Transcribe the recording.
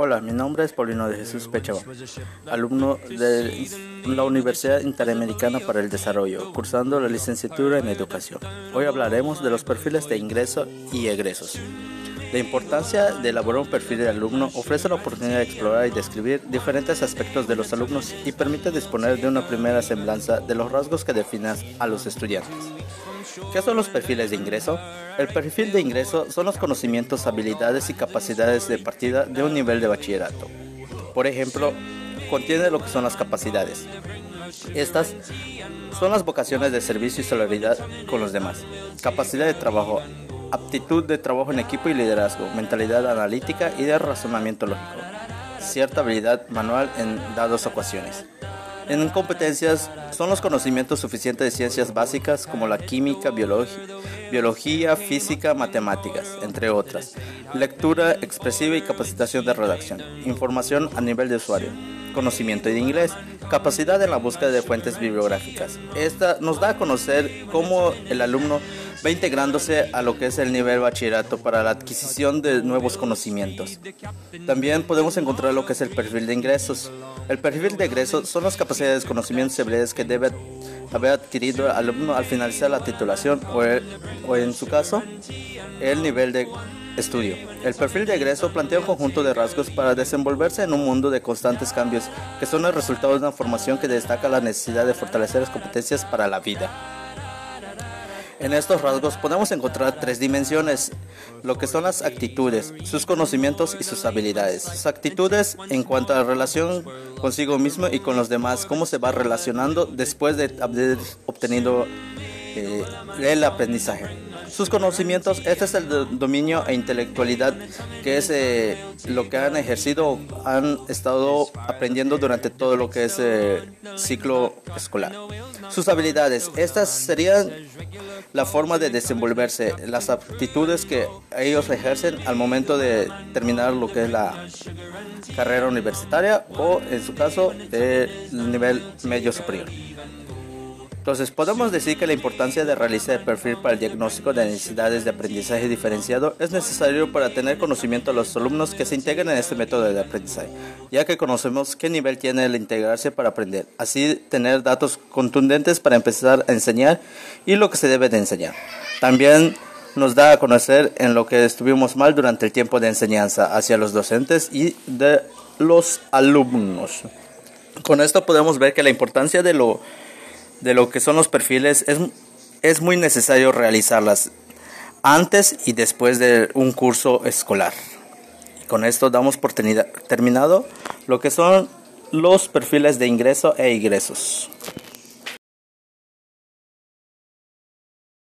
Hola, mi nombre es Paulino de Jesús Pechava, alumno de la Universidad Interamericana para el Desarrollo, cursando la licenciatura en Educación. Hoy hablaremos de los perfiles de ingreso y egresos. La importancia de elaborar un perfil de alumno ofrece la oportunidad de explorar y describir diferentes aspectos de los alumnos y permite disponer de una primera semblanza de los rasgos que definen a los estudiantes. ¿Qué son los perfiles de ingreso? El perfil de ingreso son los conocimientos, habilidades y capacidades de partida de un nivel de bachillerato. Por ejemplo, contiene lo que son las capacidades. Estas son las vocaciones de servicio y solidaridad con los demás. Capacidad de trabajo, aptitud de trabajo en equipo y liderazgo, mentalidad analítica y de razonamiento lógico. Cierta habilidad manual en dadas ocasiones. En competencias son los conocimientos suficientes de ciencias básicas como la química, biología, física, matemáticas, entre otras. Lectura expresiva y capacitación de redacción. Información a nivel de usuario. Conocimiento de inglés. Capacidad en la búsqueda de fuentes bibliográficas. Esta nos da a conocer cómo el alumno va integrándose a lo que es el nivel bachillerato para la adquisición de nuevos conocimientos. También podemos encontrar lo que es el perfil de ingresos. El perfil de ingresos son las capacidades, conocimientos y habilidades que debe haber adquirido el alumno al finalizar la titulación o, o en su caso el nivel de estudio. El perfil de egreso plantea un conjunto de rasgos para desenvolverse en un mundo de constantes cambios que son el resultado de una formación que destaca la necesidad de fortalecer las competencias para la vida. En estos rasgos podemos encontrar tres dimensiones, lo que son las actitudes, sus conocimientos y sus habilidades. Sus actitudes en cuanto a la relación consigo mismo y con los demás, cómo se va relacionando después de haber obtenido eh, el aprendizaje. Sus conocimientos, este es el dominio e intelectualidad que es eh, lo que han ejercido, han estado aprendiendo durante todo lo que es eh, ciclo escolar. Sus habilidades, estas serían la forma de desenvolverse, las aptitudes que ellos ejercen al momento de terminar lo que es la carrera universitaria o en su caso el nivel medio superior. Entonces, podemos decir que la importancia de realizar el perfil para el diagnóstico de necesidades de aprendizaje diferenciado es necesario para tener conocimiento a los alumnos que se integran en este método de aprendizaje, ya que conocemos qué nivel tiene el integrarse para aprender, así tener datos contundentes para empezar a enseñar y lo que se debe de enseñar. También nos da a conocer en lo que estuvimos mal durante el tiempo de enseñanza hacia los docentes y de los alumnos. Con esto podemos ver que la importancia de lo de lo que son los perfiles, es, es muy necesario realizarlas antes y después de un curso escolar. con esto damos por terminado lo que son los perfiles de ingreso e ingresos.